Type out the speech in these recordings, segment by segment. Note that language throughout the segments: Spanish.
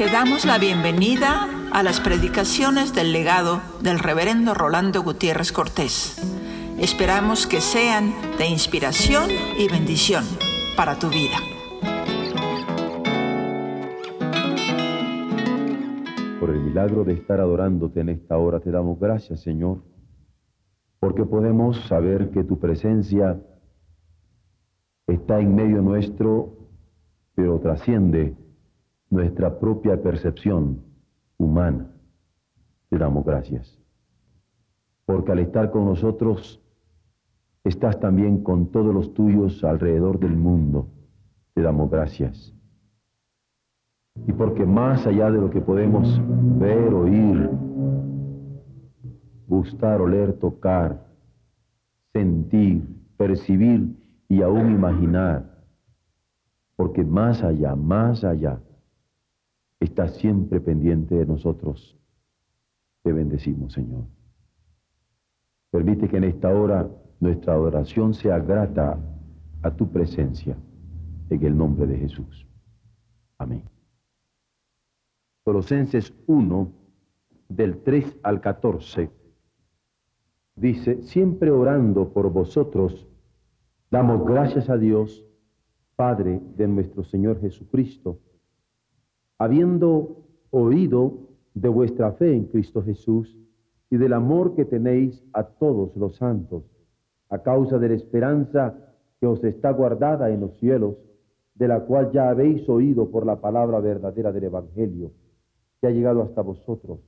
Te damos la bienvenida a las predicaciones del legado del reverendo Rolando Gutiérrez Cortés. Esperamos que sean de inspiración y bendición para tu vida. Por el milagro de estar adorándote en esta hora te damos gracias, Señor, porque podemos saber que tu presencia está en medio nuestro, pero trasciende nuestra propia percepción humana. Te damos gracias. Porque al estar con nosotros, estás también con todos los tuyos alrededor del mundo. Te damos gracias. Y porque más allá de lo que podemos ver, oír, gustar, oler, tocar, sentir, percibir y aún imaginar, porque más allá, más allá, está siempre pendiente de nosotros. Te bendecimos, Señor. Permite que en esta hora nuestra adoración sea grata a tu presencia, en el nombre de Jesús. Amén. Colosenses 1, del 3 al 14, dice, siempre orando por vosotros, damos gracias a Dios, Padre de nuestro Señor Jesucristo, habiendo oído de vuestra fe en Cristo Jesús y del amor que tenéis a todos los santos, a causa de la esperanza que os está guardada en los cielos, de la cual ya habéis oído por la palabra verdadera del Evangelio, que ha llegado hasta vosotros,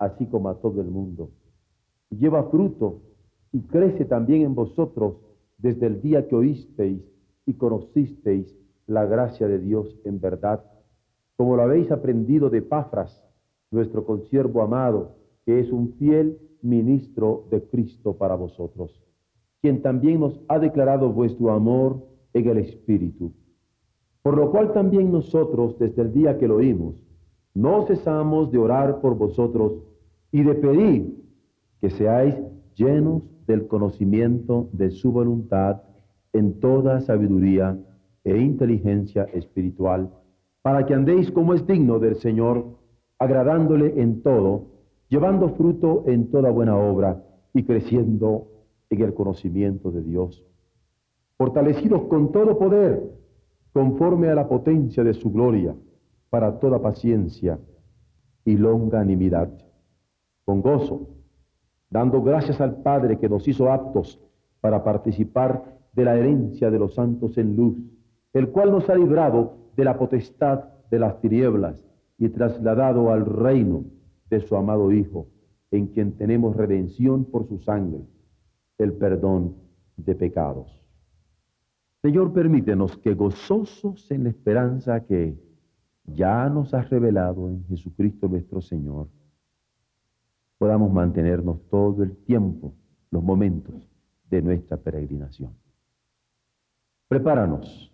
así como a todo el mundo. Lleva fruto y crece también en vosotros desde el día que oísteis y conocisteis la gracia de Dios en verdad como lo habéis aprendido de Pafras, nuestro consiervo amado, que es un fiel ministro de Cristo para vosotros, quien también nos ha declarado vuestro amor en el Espíritu. Por lo cual también nosotros, desde el día que lo oímos, no cesamos de orar por vosotros y de pedir que seáis llenos del conocimiento de su voluntad en toda sabiduría e inteligencia espiritual para que andéis como es digno del Señor, agradándole en todo, llevando fruto en toda buena obra y creciendo en el conocimiento de Dios, fortalecidos con todo poder, conforme a la potencia de su gloria, para toda paciencia y longanimidad, con gozo, dando gracias al Padre que nos hizo aptos para participar de la herencia de los santos en luz, el cual nos ha librado de la potestad de las tinieblas y trasladado al reino de su amado Hijo, en quien tenemos redención por su sangre, el perdón de pecados. Señor, permítenos que gozosos en la esperanza que ya nos has revelado en Jesucristo nuestro Señor, podamos mantenernos todo el tiempo, los momentos de nuestra peregrinación. Prepáranos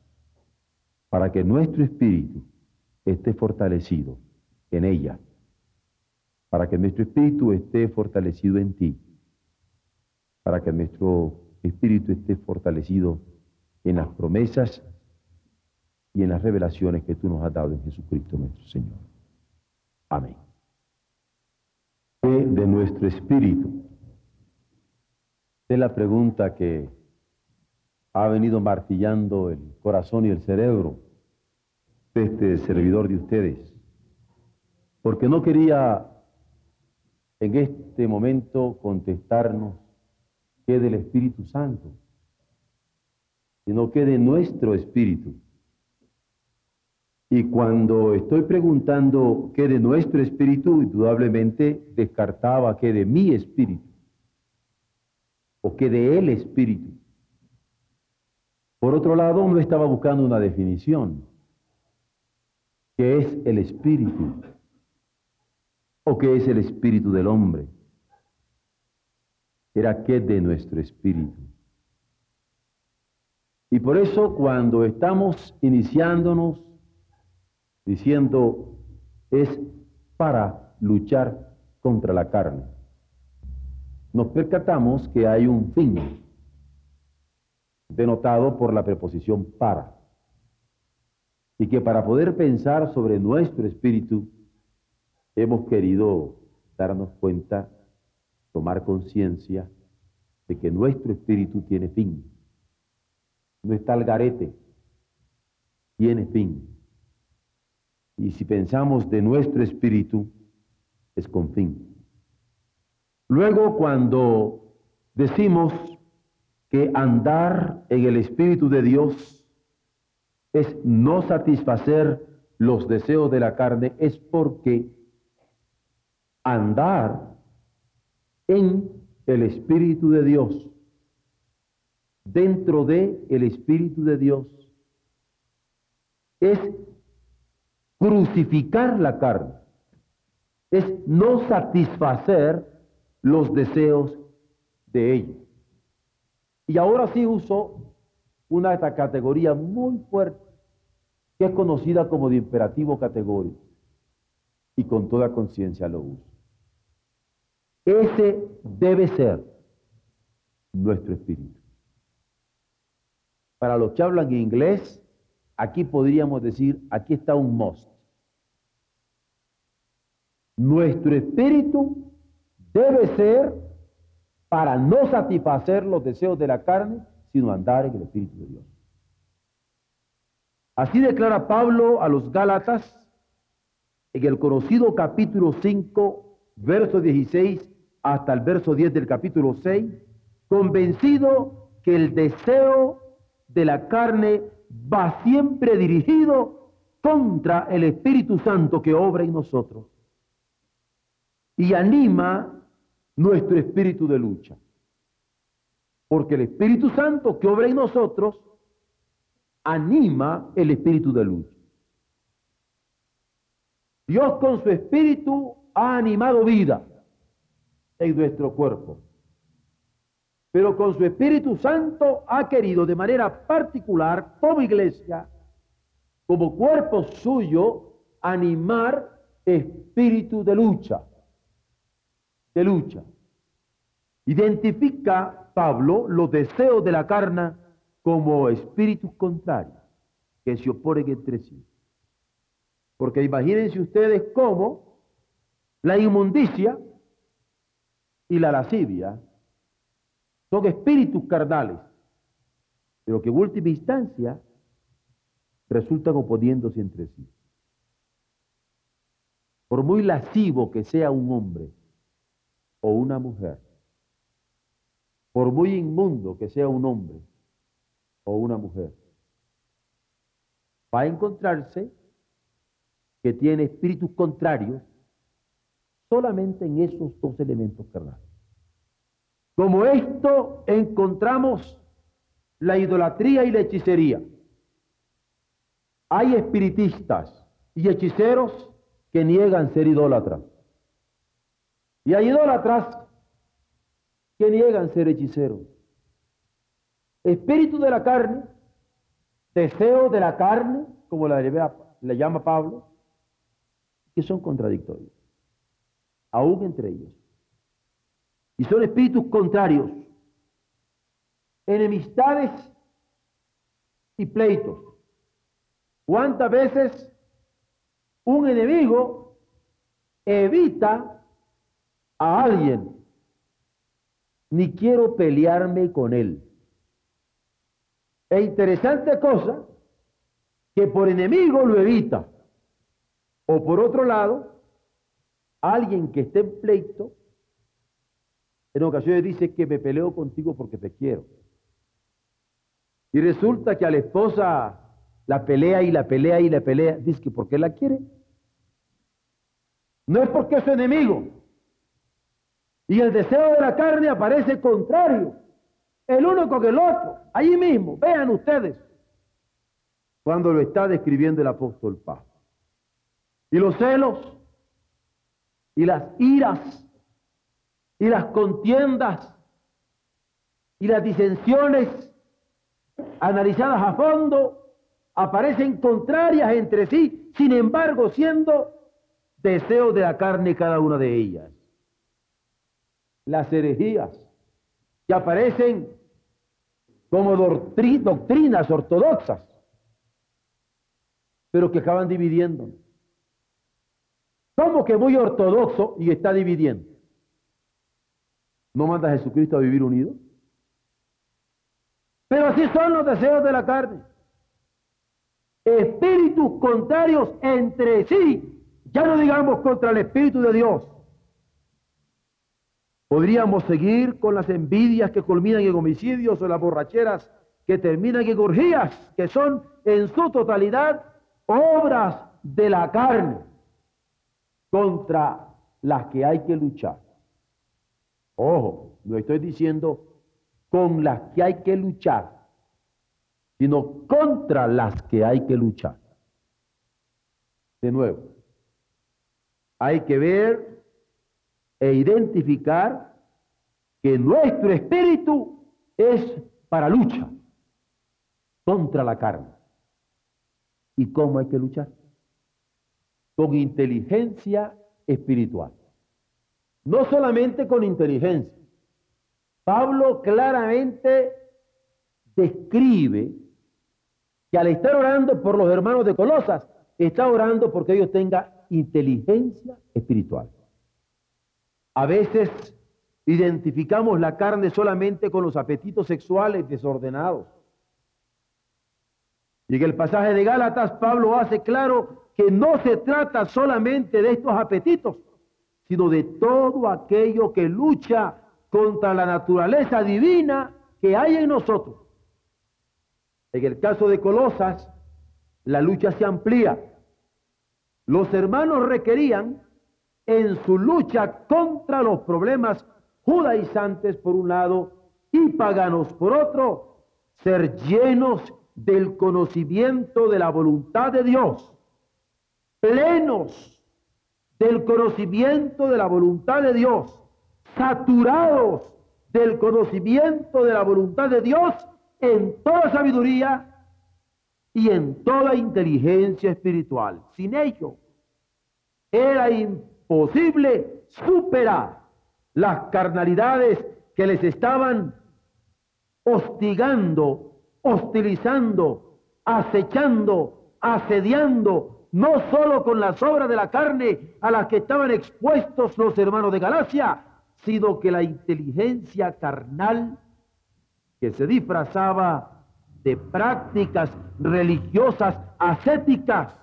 para que nuestro espíritu esté fortalecido en ella, para que nuestro espíritu esté fortalecido en ti, para que nuestro espíritu esté fortalecido en las promesas y en las revelaciones que tú nos has dado en Jesucristo nuestro Señor. Amén. De nuestro espíritu. Es la pregunta que ha venido martillando el corazón y el cerebro de este servidor de ustedes, porque no quería en este momento contestarnos que del Espíritu Santo, sino que de nuestro Espíritu. Y cuando estoy preguntando qué de nuestro espíritu, indudablemente descartaba que de mi espíritu o que de el espíritu. Por otro lado, no estaba buscando una definición. ¿Qué es el espíritu? ¿O qué es el espíritu del hombre? Era qué de nuestro espíritu. Y por eso cuando estamos iniciándonos diciendo es para luchar contra la carne, nos percatamos que hay un fin denotado por la preposición para. Y que para poder pensar sobre nuestro espíritu, hemos querido darnos cuenta, tomar conciencia de que nuestro espíritu tiene fin. No está al garete, tiene fin. Y si pensamos de nuestro espíritu, es con fin. Luego, cuando decimos que andar en el Espíritu de Dios es no satisfacer los deseos de la carne, es porque andar en el Espíritu de Dios, dentro de el Espíritu de Dios, es crucificar la carne, es no satisfacer los deseos de ella. Y ahora sí uso una categoría muy fuerte que es conocida como de imperativo categórico y con toda conciencia lo uso. Ese debe ser nuestro espíritu. Para los que hablan inglés, aquí podríamos decir, aquí está un must. Nuestro espíritu debe ser para no satisfacer los deseos de la carne, sino andar en el espíritu de Dios. Así declara Pablo a los Gálatas en el conocido capítulo 5, verso 16 hasta el verso 10 del capítulo 6, convencido que el deseo de la carne va siempre dirigido contra el Espíritu Santo que obra en nosotros y anima nuestro espíritu de lucha. Porque el Espíritu Santo que obra en nosotros anima el espíritu de lucha. Dios con su espíritu ha animado vida en nuestro cuerpo. Pero con su Espíritu Santo ha querido de manera particular, como iglesia, como cuerpo suyo, animar espíritu de lucha. De lucha. Identifica Pablo los deseos de la carne como espíritus contrarios que se oponen entre sí. Porque imagínense ustedes cómo la inmundicia y la lascivia son espíritus carnales, pero que en última instancia resultan oponiéndose entre sí. Por muy lascivo que sea un hombre o una mujer, por muy inmundo que sea un hombre o una mujer, va a encontrarse que tiene espíritus contrarios solamente en esos dos elementos carnales. Como esto encontramos la idolatría y la hechicería. Hay espiritistas y hechiceros que niegan ser idólatras. Y hay idólatras que niegan ser hechiceros. Espíritu de la carne, deseo de la carne, como le llama Pablo, que son contradictorios aún entre ellos. Y son espíritus contrarios, enemistades y pleitos. ¿Cuántas veces un enemigo evita a alguien? Ni quiero pelearme con él. Es interesante cosa que por enemigo lo evita. O por otro lado, alguien que esté en pleito, en ocasiones dice que me peleo contigo porque te quiero. Y resulta que a la esposa la pelea y la pelea y la pelea, dice que porque la quiere. No es porque es su enemigo. Y el deseo de la carne aparece contrario, el uno con el otro, allí mismo, vean ustedes, cuando lo está describiendo el apóstol Pablo. Y los celos y las iras y las contiendas y las disensiones analizadas a fondo aparecen contrarias entre sí, sin embargo siendo deseos de la carne cada una de ellas. Las herejías que aparecen como doctrinas ortodoxas pero que acaban dividiendo. ¿Cómo que muy ortodoxo y está dividiendo? ¿No manda Jesucristo a vivir unido? Pero así son los deseos de la carne. Espíritus contrarios entre sí, ya no digamos contra el Espíritu de Dios. Podríamos seguir con las envidias que culminan en homicidios o las borracheras que terminan en orgías, que son en su totalidad obras de la carne contra las que hay que luchar. Ojo, no estoy diciendo con las que hay que luchar, sino contra las que hay que luchar. De nuevo, hay que ver e identificar que nuestro espíritu es para lucha contra la carne. ¿Y cómo hay que luchar? Con inteligencia espiritual. No solamente con inteligencia. Pablo claramente describe que al estar orando por los hermanos de Colosas, está orando porque ellos tengan inteligencia espiritual. A veces identificamos la carne solamente con los apetitos sexuales desordenados. Y en el pasaje de Gálatas, Pablo hace claro que no se trata solamente de estos apetitos, sino de todo aquello que lucha contra la naturaleza divina que hay en nosotros. En el caso de Colosas, la lucha se amplía. Los hermanos requerían en su lucha contra los problemas judaizantes por un lado y paganos por otro, ser llenos del conocimiento de la voluntad de Dios, plenos del conocimiento de la voluntad de Dios, saturados del conocimiento de la voluntad de Dios en toda sabiduría y en toda inteligencia espiritual. Sin ello, era imposible superar las carnalidades que les estaban hostigando, hostilizando, acechando, asediando, no solo con las obras de la carne a las que estaban expuestos los hermanos de Galacia, sino que la inteligencia carnal que se disfrazaba de prácticas religiosas ascéticas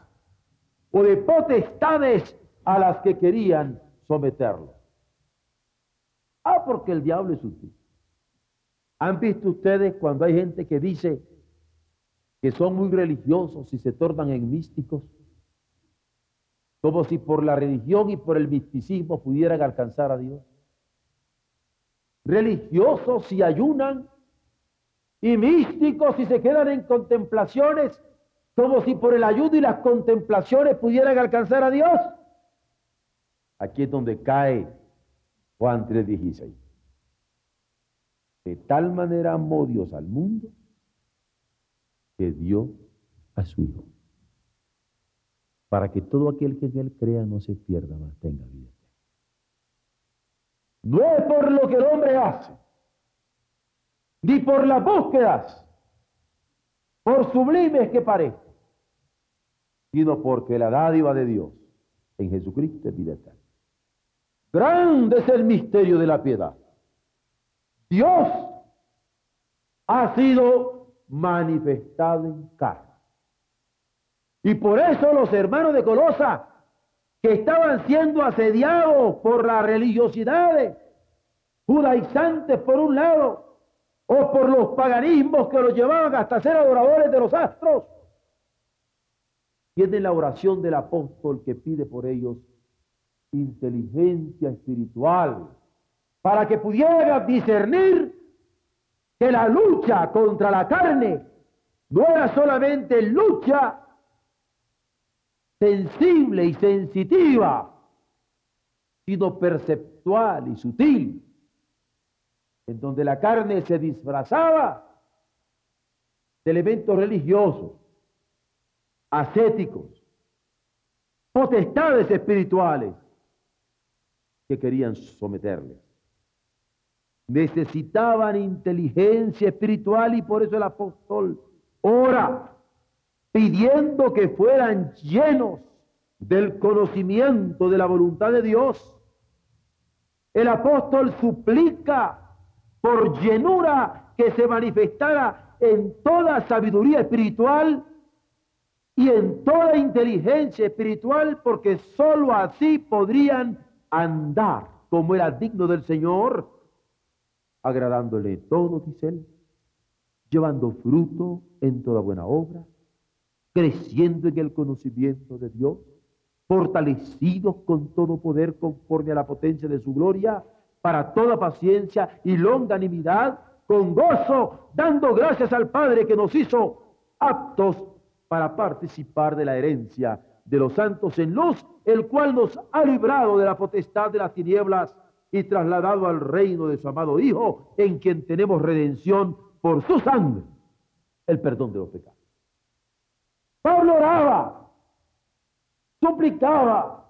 o de potestades a las que querían someterlo. Ah, porque el diablo es sutil. ¿Han visto ustedes cuando hay gente que dice que son muy religiosos y se tornan en místicos? Como si por la religión y por el misticismo pudieran alcanzar a Dios. Religiosos si ayunan y místicos si se quedan en contemplaciones, como si por el ayuno y las contemplaciones pudieran alcanzar a Dios. Aquí es donde cae Juan 3:16. De tal manera amó Dios al mundo que dio a su Hijo, para que todo aquel que en él crea no se pierda, mas tenga vida. No es por lo que el hombre hace, ni por las búsquedas, por sublimes que parezcan, sino porque la dádiva de Dios en Jesucristo es vida eterna. Grande es el misterio de la piedad. Dios ha sido manifestado en carne. Y por eso los hermanos de Colosa, que estaban siendo asediados por las religiosidades judaizantes por un lado, o por los paganismos que los llevaban hasta ser adoradores de los astros, tienen la oración del apóstol que pide por ellos inteligencia espiritual para que pudiera discernir que la lucha contra la carne no era solamente lucha sensible y sensitiva, sino perceptual y sutil, en donde la carne se disfrazaba de elementos religiosos, ascéticos, potestades espirituales, que querían someterle. Necesitaban inteligencia espiritual y por eso el apóstol ora pidiendo que fueran llenos del conocimiento de la voluntad de Dios. El apóstol suplica por llenura que se manifestara en toda sabiduría espiritual y en toda inteligencia espiritual, porque sólo así podrían andar como era digno del Señor, agradándole todo, dice él, llevando fruto en toda buena obra, creciendo en el conocimiento de Dios, fortalecidos con todo poder conforme a la potencia de su gloria, para toda paciencia y longanimidad, con gozo, dando gracias al Padre que nos hizo aptos para participar de la herencia de los santos en luz, el cual nos ha librado de la potestad de las tinieblas y trasladado al reino de su amado Hijo, en quien tenemos redención por su sangre, el perdón de los pecados. Pablo oraba, suplicaba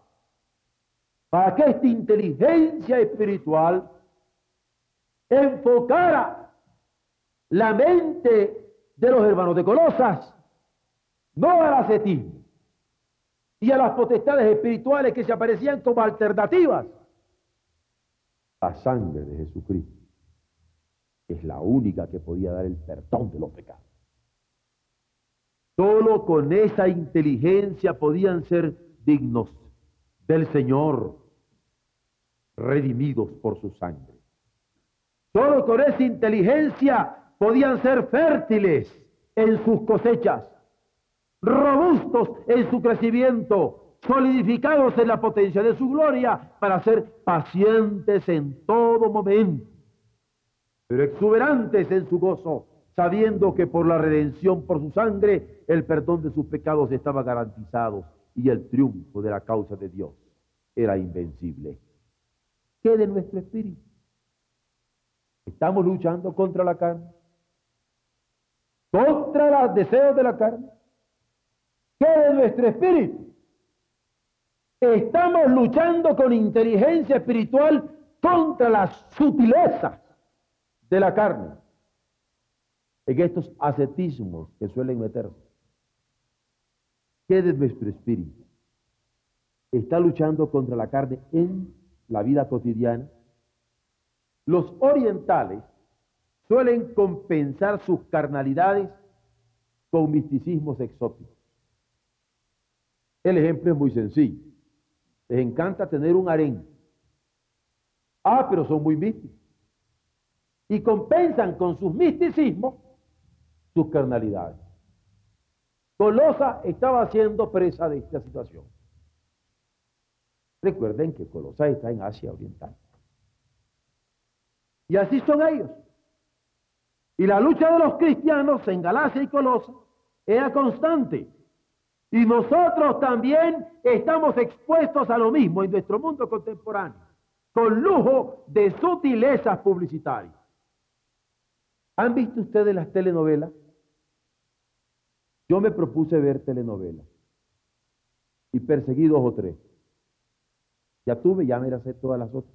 para que esta inteligencia espiritual enfocara la mente de los hermanos de Colosas, no al ascetismo y a las potestades espirituales que se aparecían como alternativas. La sangre de Jesucristo es la única que podía dar el perdón de los pecados. Solo con esa inteligencia podían ser dignos del Señor, redimidos por su sangre. Solo con esa inteligencia podían ser fértiles en sus cosechas, robustos en su crecimiento, solidificados en la potencia de su gloria, para ser pacientes en todo momento, pero exuberantes en su gozo, sabiendo que por la redención por su sangre el perdón de sus pecados estaba garantizado y el triunfo de la causa de Dios era invencible. ¿Qué de nuestro espíritu? Estamos luchando contra la carne, contra los deseos de la carne. ¿Qué de nuestro espíritu? Estamos luchando con inteligencia espiritual contra las sutilezas de la carne en estos ascetismos que suelen meterse. ¿Qué de nuestro espíritu? Está luchando contra la carne en la vida cotidiana. Los orientales suelen compensar sus carnalidades con misticismos exóticos. El ejemplo es muy sencillo. Les encanta tener un harén. Ah, pero son muy místicos. Y compensan con sus misticismos sus carnalidades. Colosa estaba siendo presa de esta situación. Recuerden que Colosa está en Asia Oriental. Y así son ellos. Y la lucha de los cristianos en Galacia y Colosa era constante. Y nosotros también estamos expuestos a lo mismo en nuestro mundo contemporáneo, con lujo de sutilezas publicitarias. ¿Han visto ustedes las telenovelas? Yo me propuse ver telenovelas y perseguí dos o tres. Ya tuve, ya me las sé todas las otras.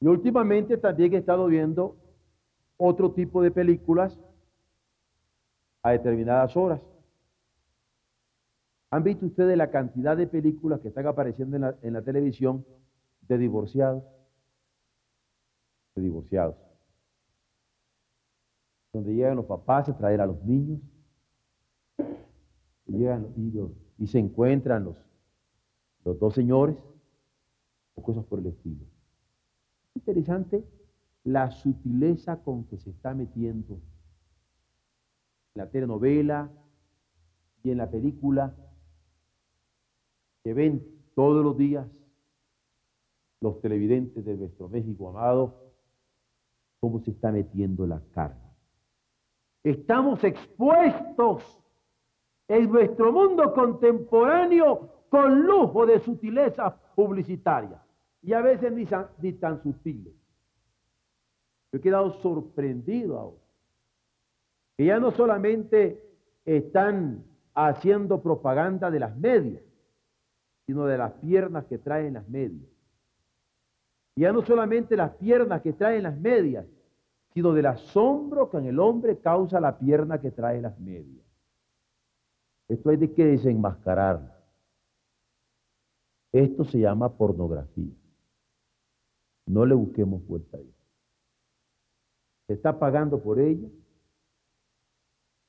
Y últimamente también he estado viendo otro tipo de películas a determinadas horas. ¿Han visto ustedes la cantidad de películas que están apareciendo en la, televisión de divorciados? De divorciados donde llegan los papás a traer a los niños, llegan y, y se encuentran los, los dos señores, o cosas por el estilo. Interesante la sutileza con que se está metiendo en la telenovela y en la película que ven todos los días los televidentes de nuestro México amado, cómo se está metiendo la carne. Estamos expuestos en nuestro mundo contemporáneo con lujo de sutilezas publicitarias y a veces ni, tan sutiles. Yo he quedado sorprendido ahora. Que ya no solamente están haciendo propaganda de las medias, sino de las piernas que traen las medias. Y ya no solamente las piernas que traen las medias, sino del asombro que en el hombre causa la pierna que trae las medias. Esto hay de que desenmascarar. Esto se llama pornografía. No le busquemos vuelta a eso. Se está pagando por ella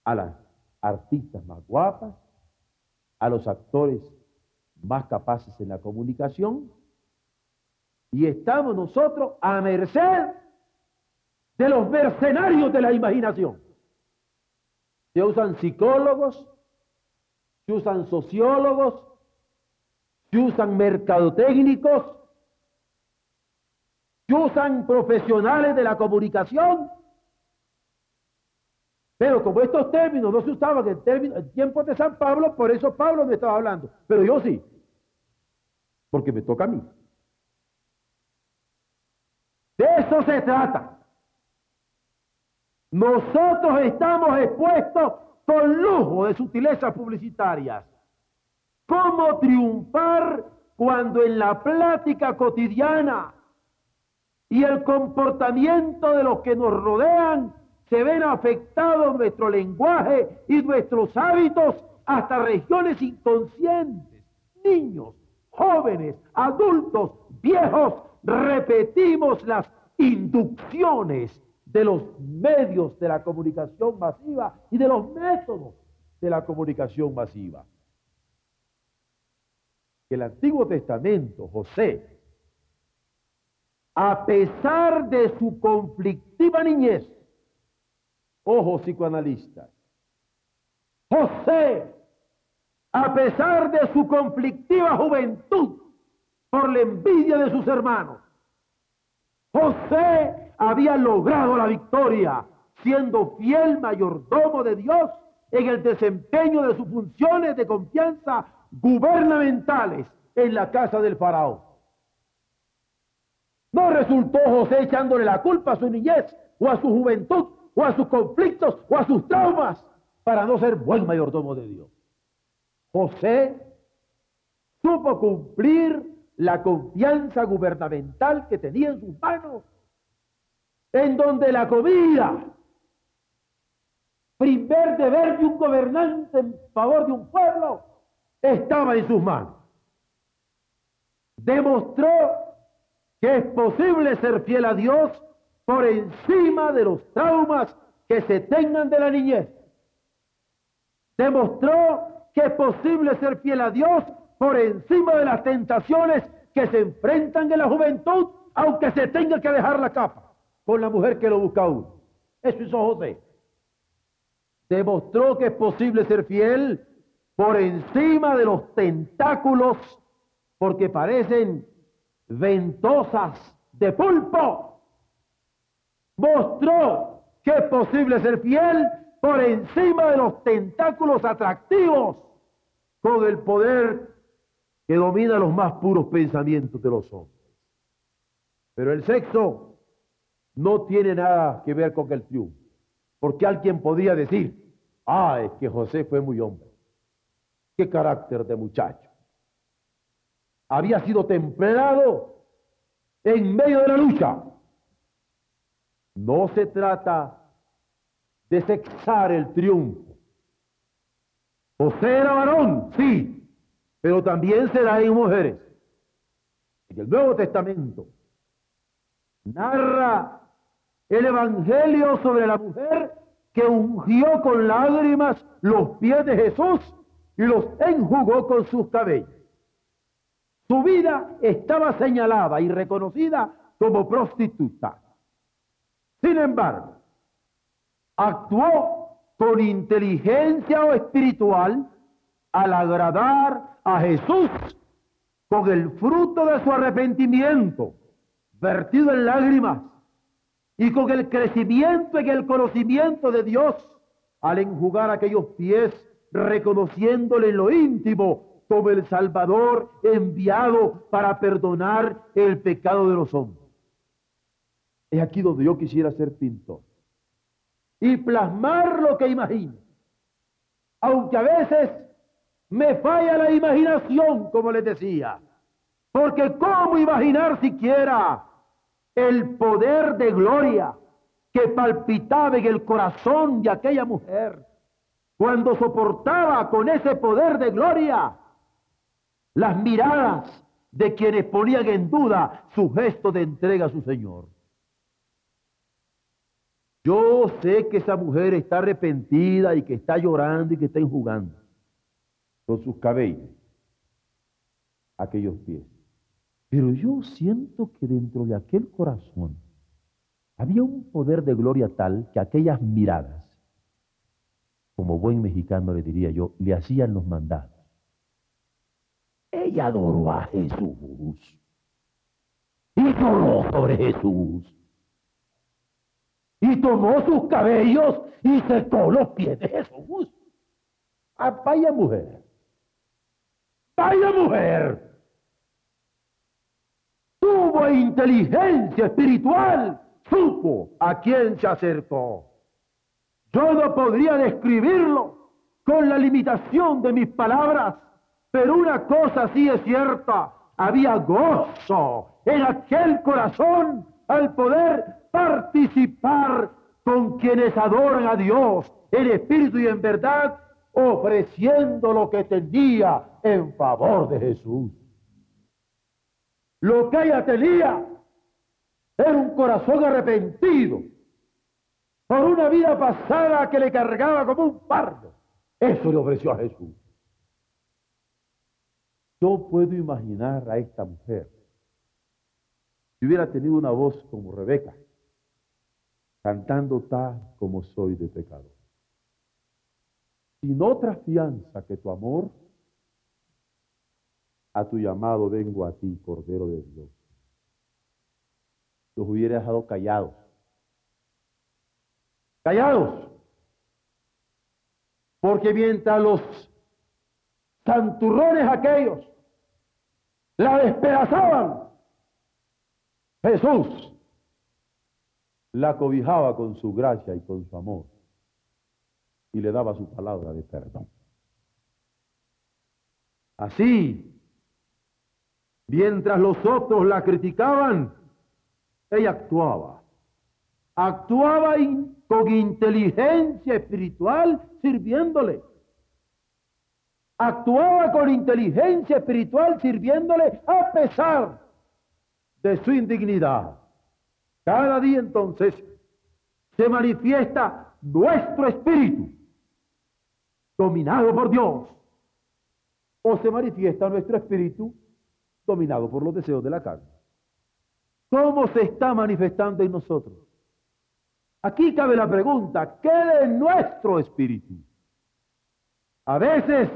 a las artistas más guapas, a los actores más capaces en la comunicación, y estamos nosotros a merced de los mercenarios de la imaginación. Se usan psicólogos, se usan sociólogos, se usan mercadotécnicos, se usan profesionales de la comunicación. Pero como estos términos no se usaban en, términos, en tiempos de San Pablo, por eso Pablo me estaba hablando. Pero yo sí, porque me toca a mí. De eso se trata. Nosotros estamos expuestos con lujo de sutilezas publicitarias. ¿Cómo triunfar cuando en la plática cotidiana y el comportamiento de los que nos rodean se ven afectados nuestro lenguaje y nuestros hábitos hasta regiones inconscientes? Niños, jóvenes, adultos, viejos, repetimos las inducciones de los medios de la comunicación masiva y de los métodos de la comunicación masiva. El Antiguo Testamento, José, a pesar de su conflictiva niñez, ojo psicoanalistas, José, a pesar de su conflictiva juventud por la envidia de sus hermanos, José había logrado la victoria siendo fiel mayordomo de Dios en el desempeño de sus funciones de confianza gubernamentales en la casa del faraón. No resultó José echándole la culpa a su niñez o a su juventud o a sus conflictos o a sus traumas para no ser buen mayordomo de Dios. José supo cumplir la confianza gubernamental que tenía en sus manos en donde la comida, primer deber de un gobernante en favor de un pueblo, estaba en sus manos. Demostró que es posible ser fiel a Dios por encima de los traumas que se tengan de la niñez. Demostró que es posible ser fiel a Dios por encima de las tentaciones que se enfrentan en la juventud, aunque se tenga que dejar la capa con la mujer que lo busca uno. Eso hizo José. Demostró que es posible ser fiel por encima de los tentáculos, porque parecen ventosas de pulpo. Mostró que es posible ser fiel por encima de los tentáculos atractivos, con el poder que domina los más puros pensamientos de los hombres. Pero el sexo no tiene nada que ver con el triunfo. Porque alguien podría decir, ah, es que José fue muy hombre. Qué carácter de muchacho. Había sido templado en medio de la lucha. No se trata de sexar el triunfo. José era varón, sí, pero también será en mujeres. En el Nuevo Testamento narra el Evangelio sobre la mujer que ungió con lágrimas los pies de Jesús y los enjugó con sus cabellos. Su vida estaba señalada y reconocida como prostituta. Sin embargo, actuó con inteligencia o espiritual al agradar a Jesús con el fruto de su arrepentimiento, vertido en lágrimas y con el crecimiento en el conocimiento de Dios, al enjugar aquellos pies, reconociéndole en lo íntimo como el Salvador enviado para perdonar el pecado de los hombres. Es aquí donde yo quisiera ser pintor y plasmar lo que imagino. Aunque a veces me falla la imaginación, como les decía, porque ¿cómo imaginar siquiera el poder de gloria que palpitaba en el corazón de aquella mujer cuando soportaba con ese poder de gloria las miradas de quienes ponían en duda su gesto de entrega a su Señor. Yo sé que esa mujer está arrepentida y que está llorando y que está enjugando con sus cabellos aquellos pies. Pero yo siento que dentro de aquel corazón había un poder de gloria tal que aquellas miradas, como buen mexicano le diría yo, le hacían los mandados. Ella adoró a Jesús y lloró sobre Jesús y tomó sus cabellos y secó los pies de Jesús. Ah, vaya mujer, vaya mujer tuvo inteligencia espiritual, supo a quién se acercó. Yo no podría describirlo con la limitación de mis palabras, pero una cosa sí es cierta, había gozo en aquel corazón al poder participar con quienes adoran a Dios en espíritu y en verdad, ofreciendo lo que tenía en favor de Jesús. Lo que ella tenía era un corazón arrepentido por una vida pasada que le cargaba como un fardo. Eso le ofreció a Jesús. Yo puedo imaginar a esta mujer si hubiera tenido una voz como Rebeca, cantando tal como soy de pecado. Sin otra fianza que tu amor, a tu llamado vengo a ti, Cordero de Dios. Los hubiera dejado callados. Callados. Porque mientras los santurrones aquellos la despedazaban, Jesús la cobijaba con su gracia y con su amor y le daba su palabra de perdón. Así Mientras los otros la criticaban, ella actuaba. Actuaba con inteligencia espiritual sirviéndole. Actuaba con inteligencia espiritual sirviéndole a pesar de su indignidad. Cada día entonces se manifiesta nuestro espíritu, dominado por Dios, o se manifiesta nuestro espíritu dominado por los deseos de la carne. ¿Cómo se está manifestando en nosotros? Aquí cabe la pregunta, ¿qué de nuestro espíritu? A veces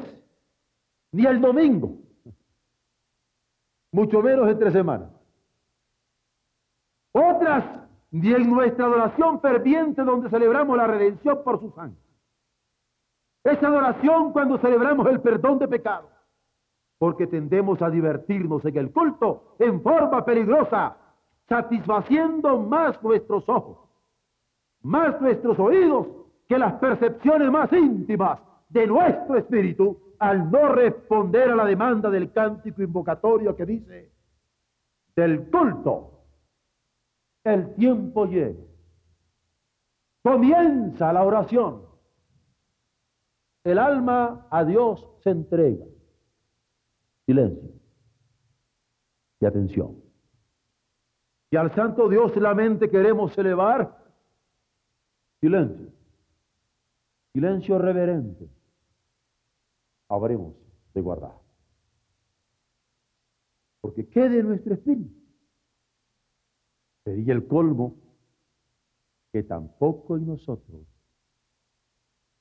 ni el domingo, mucho menos entre semanas. Otras en nuestra adoración ferviente donde celebramos la redención por su sangre. Esa adoración cuando celebramos el perdón de pecados porque tendemos a divertirnos en el culto en forma peligrosa, satisfaciendo más nuestros ojos, más nuestros oídos que las percepciones más íntimas de nuestro espíritu al no responder a la demanda del cántico invocatorio que dice, del culto, el tiempo llega. Comienza la oración. El alma a Dios se entrega. Silencio y atención. Y al Santo Dios la mente queremos elevar. Silencio. Silencio reverente. Habremos de guardar. Porque quede nuestro espíritu. Sería el colmo que tampoco en nosotros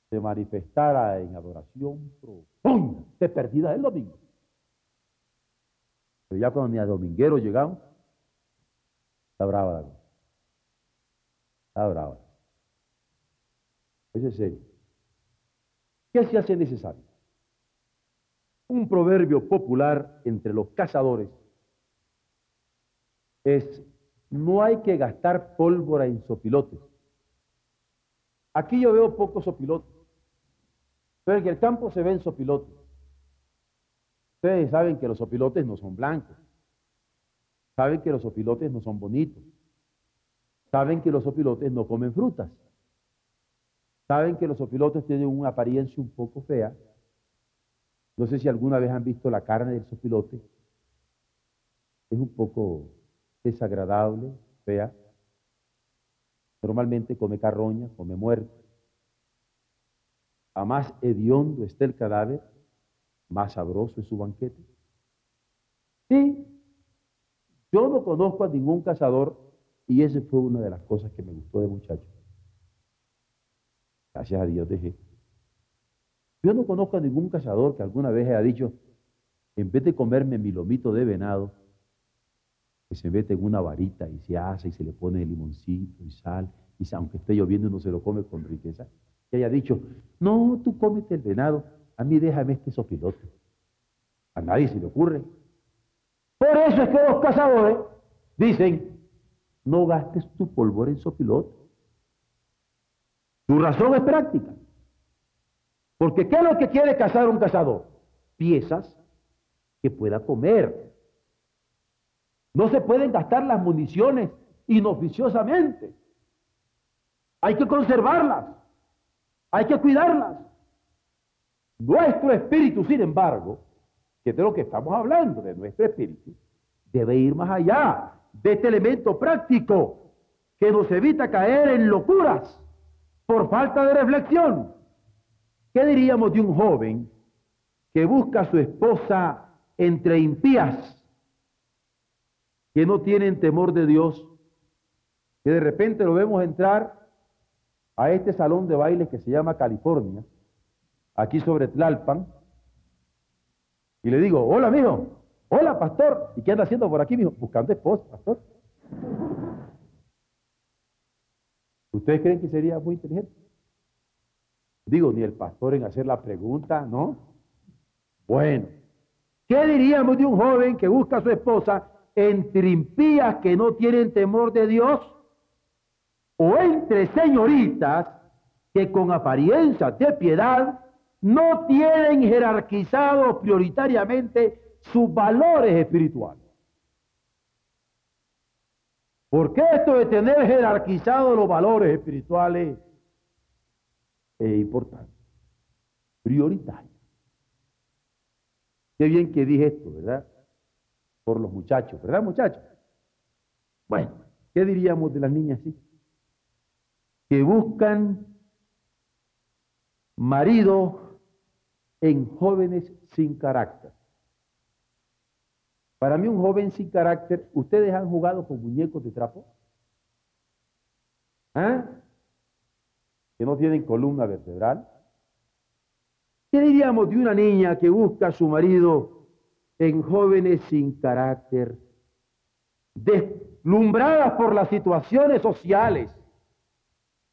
se manifestara en adoración profunda de perdida el domingo. Pero ya cuando ni a dominguero llegamos, está brava la cosa. Está brava. Es serio. ¿Qué se hace necesario? Un proverbio popular entre los cazadores es no hay que gastar pólvora en sopilotes. Aquí yo veo pocos sopilotes, pero en el campo se ven sopilotes. Ustedes saben que los opilotes no son blancos. Saben que los opilotes no son bonitos. saben que los opilotes no comen frutas. Saben que los opilotes tienen una apariencia un poco fea. No sé si alguna vez han visto la carne del sopilote. Es un poco desagradable, fea. Normalmente come carroña, come muerte. A más hediondo esté el cadáver, más sabroso es su banquete. Sí, yo no conozco a ningún cazador y esa fue una de las cosas que me gustó de muchacho. Gracias a Dios dejé. Yo no conozco a ningún cazador que alguna vez haya dicho, en vez de comerme mi lomito de venado, que se mete en una varita y se hace y se le pone limoncito y sal, y aunque esté lloviendo no se lo come con riqueza, que haya dicho, no, tú cómete el venado, a mí déjame este sopilote. A nadie se le ocurre. Por eso es que los cazadores dicen, no gastes tu polvor en sopilote. Su razón es práctica. Porque ¿qué es lo que quiere cazar un cazador? Piezas que pueda comer. No se pueden gastar las municiones inoficiosamente. Hay que conservarlas. Hay que cuidarlas. Nuestro espíritu, sin embargo, que es de lo que estamos hablando, de nuestro espíritu, debe ir más allá de este elemento práctico que nos evita caer en locuras por falta de reflexión. ¿Qué diríamos de un joven que busca a su esposa entre impías, que no tienen temor de Dios, que de repente lo vemos entrar a este salón de baile que se llama California, aquí sobre Tlalpan, y le digo, hola, mijo, hola, pastor, ¿y qué anda haciendo por aquí, mijo? Buscando esposa, pastor. ¿Ustedes creen que sería muy inteligente? Digo, ni el pastor en hacer la pregunta, ¿no? Bueno, ¿qué diríamos de un joven que busca a su esposa entre impías que no tienen temor de Dios? O entre señoritas que con apariencia de piedad no tienen jerarquizados prioritariamente sus valores espirituales. ¿Por qué esto de tener jerarquizados los valores espirituales es importante? Prioritario. Qué bien que dije esto, ¿verdad? Por los muchachos, ¿verdad, muchachos? Bueno, ¿qué diríamos de las niñas así? Que buscan marido en jóvenes sin carácter. Para mí un joven sin carácter, ¿ustedes han jugado con muñecos de trapo? ¿Ah? Que no tienen columna vertebral. ¿Qué diríamos de una niña que busca a su marido en jóvenes sin carácter, deslumbradas por las situaciones sociales?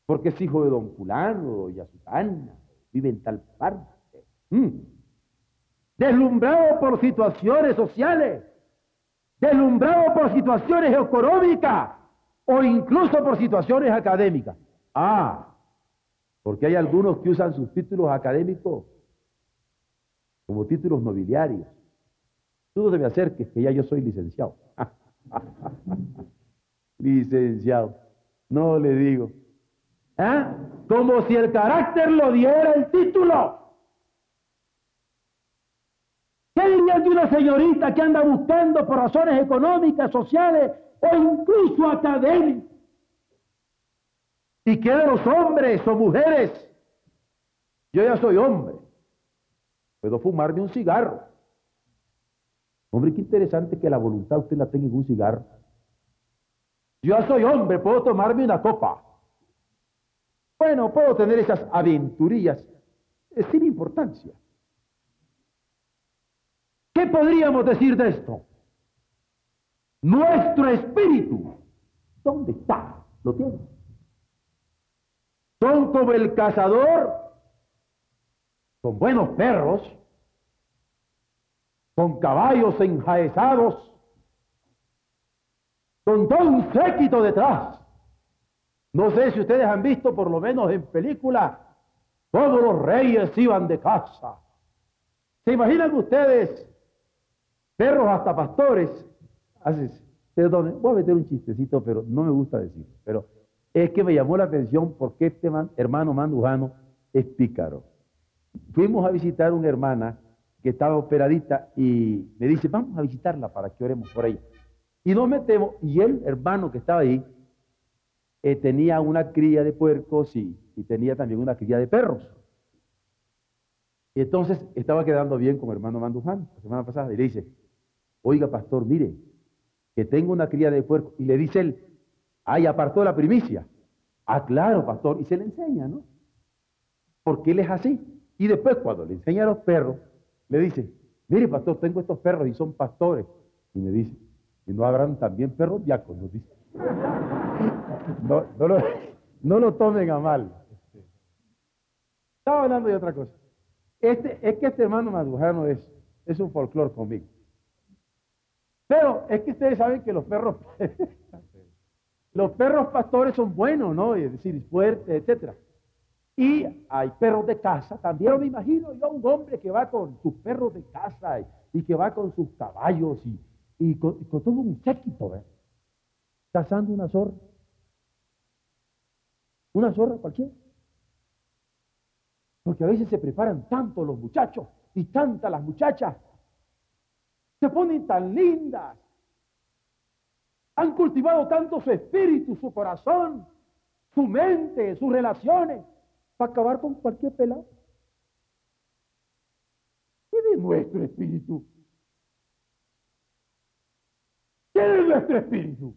Porque es hijo de don fulano, y Sutana, vive en tal parte Mm. Deslumbrado por situaciones sociales, deslumbrado por situaciones económicas o incluso por situaciones académicas. Ah, porque hay algunos que usan sus títulos académicos como títulos nobiliarios. Tú no te me acerques, que ya yo soy licenciado. licenciado. No le digo. ¿Ah? Como si el carácter lo diera el título. ¿Qué dirían de una señorita que anda buscando por razones económicas, sociales o incluso académicas? ¿Y qué de los hombres o mujeres? Yo ya soy hombre. Puedo fumarme un cigarro. Hombre, qué interesante que la voluntad usted la tenga en un cigarro. Yo soy hombre, puedo tomarme una copa. Bueno, puedo tener esas aventurillas sin importancia. ¿Qué podríamos decir de esto? Nuestro espíritu, ¿dónde está? Lo tiene. Son como el cazador, con buenos perros, con caballos enjaezados, con todo un séquito detrás. No sé si ustedes han visto, por lo menos en película, todos los reyes iban de casa. ¿Se imaginan ustedes perros hasta pastores, Perdone, voy a meter un chistecito, pero no me gusta decirlo. Pero es que me llamó la atención porque este hermano mandujano es pícaro. Fuimos a visitar una hermana que estaba operadita y me dice, vamos a visitarla para que oremos por ella. Y nos metemos, y el hermano que estaba ahí eh, tenía una cría de puercos y, y tenía también una cría de perros. Y entonces estaba quedando bien con hermano Manduján la semana pasada y le dice, oiga pastor, mire, que tengo una cría de puerco. Y le dice él, ay, apartó la primicia. Ah, claro, pastor. Y se le enseña, ¿no? Porque él es así. Y después cuando le enseña a los perros, le dice, mire pastor, tengo estos perros y son pastores. Y me dice, ¿y no habrán también perros diáconos? Dice. No, no, lo, no lo tomen a mal. Estaba hablando de otra cosa. Este, es que este hermano Madujano es, es un folclore conmigo. Pero es que ustedes saben que los perros, los perros pastores son buenos, ¿no? Es decir, fuertes, etcétera. Y hay perros de casa, también me imagino yo un hombre que va con sus perros de casa y, que va con sus caballos y, con, todo un séquito, ¿eh? Cazando una zorra. Una zorra cualquiera. Porque a veces se preparan tanto los muchachos y tantas las muchachas. Se ponen tan lindas. Han cultivado tanto su espíritu, su corazón, su mente, sus relaciones, para acabar con cualquier pelado. ¿Qué de nuestro espíritu? ¿Qué es nuestro espíritu?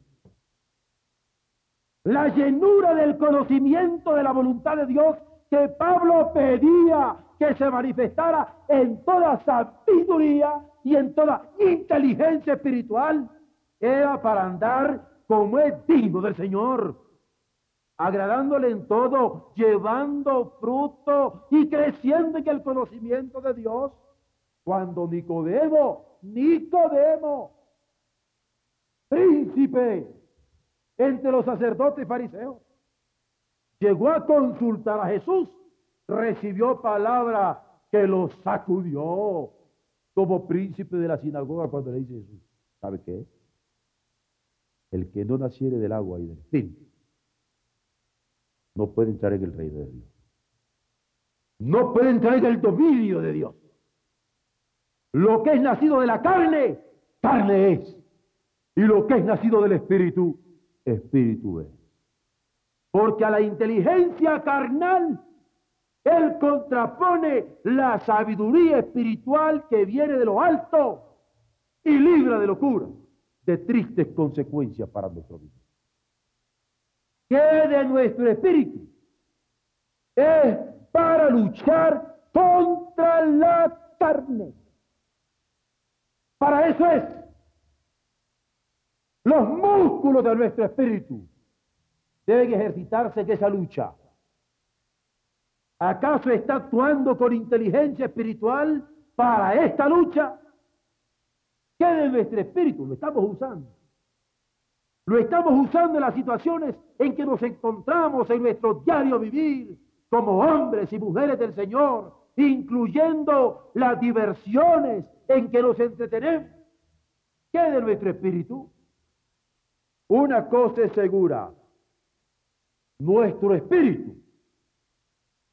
La llenura del conocimiento de la voluntad de Dios que Pablo pedía que se manifestara en toda sabiduría y en toda inteligencia espiritual, era para andar como es digno del Señor, agradándole en todo, llevando fruto y creciendo en el conocimiento de Dios. Cuando Nicodemo, Nicodemo, príncipe entre los sacerdotes fariseos, llegó a consultar a Jesús, recibió palabra que lo sacudió como príncipe de la sinagoga cuando le dice Jesús, ¿sabe qué? El que no naciere del agua y del espíritu no puede entrar en el reino de Dios. No puede entrar en el dominio de Dios. Lo que es nacido de la carne, carne es. Y lo que es nacido del espíritu, espíritu es. Porque a la inteligencia carnal, él contrapone la sabiduría espiritual que viene de lo alto y libra de locura, de tristes consecuencias para nuestro vida. Que de nuestro espíritu es para luchar contra la carne. Para eso es los músculos de nuestro espíritu deben ejercitarse en esa lucha. ¿Acaso está actuando con inteligencia espiritual para esta lucha? ¿Qué de nuestro espíritu? Lo estamos usando. Lo estamos usando en las situaciones en que nos encontramos en nuestro diario vivir como hombres y mujeres del Señor, incluyendo las diversiones en que nos entretenemos. ¿Qué de nuestro espíritu? Una cosa es segura, nuestro espíritu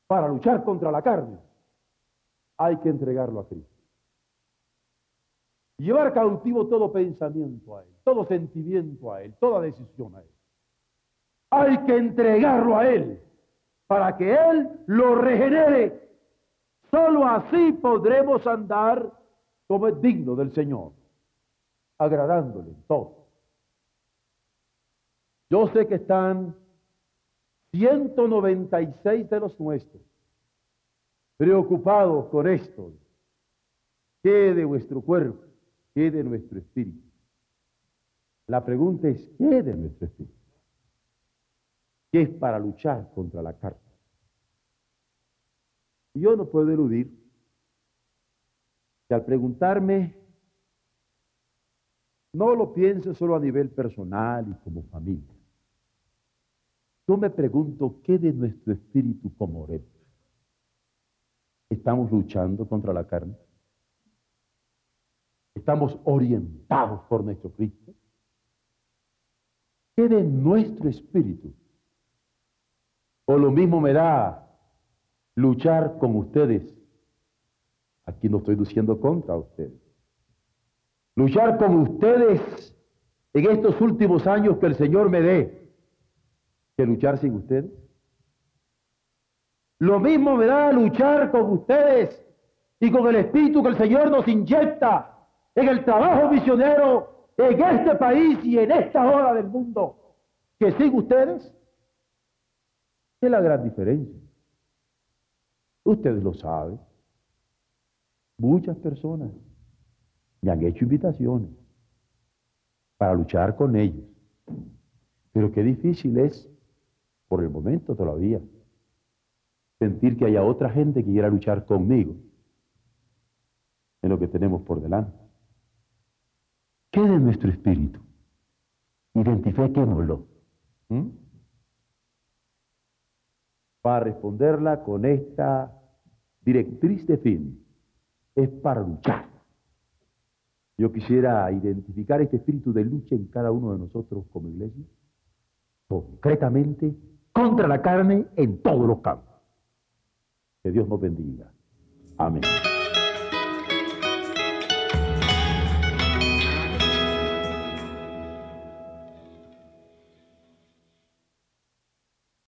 para luchar contra la carne, hay que entregarlo a Cristo. Llevar cautivo todo pensamiento a Él, todo sentimiento a Él, toda decisión a Él. Hay que entregarlo a Él para que Él lo regenere. Solo así podremos andar como es digno del Señor, agradándole en todo. Yo sé que están 196 de los nuestros, preocupados con esto. ¿Qué de vuestro cuerpo? ¿Qué de nuestro espíritu? La pregunta es, ¿qué de nuestro espíritu? ¿Qué es para luchar contra la carne? Yo no puedo eludir que al preguntarme, no lo piense solo a nivel personal y como familia. Yo me pregunto, ¿qué de nuestro espíritu como oremos? ¿Estamos luchando contra la carne? ¿Estamos orientados por nuestro Cristo? quede en nuestro espíritu. O lo mismo me da luchar con ustedes. Aquí no estoy diciendo contra ustedes. Luchar con ustedes en estos últimos años que el Señor me dé, que luchar sin ustedes. Lo mismo me da luchar con ustedes y con el espíritu que el Señor nos inyecta en el trabajo misionero en este país y en esta hora del mundo, que sin ustedes es la gran diferencia. Ustedes lo saben. Muchas personas me han hecho invitaciones para luchar con ellos. Pero qué difícil es, por el momento todavía, sentir que haya otra gente que quiera luchar conmigo en lo que tenemos por delante. Quede en nuestro espíritu. Identifiquémoslo. ¿Mm? Para responderla con esta directriz de fin, es para luchar. Yo quisiera identificar este espíritu de lucha en cada uno de nosotros como iglesia, concretamente contra la carne en todos los campos. Que Dios nos bendiga. Amén.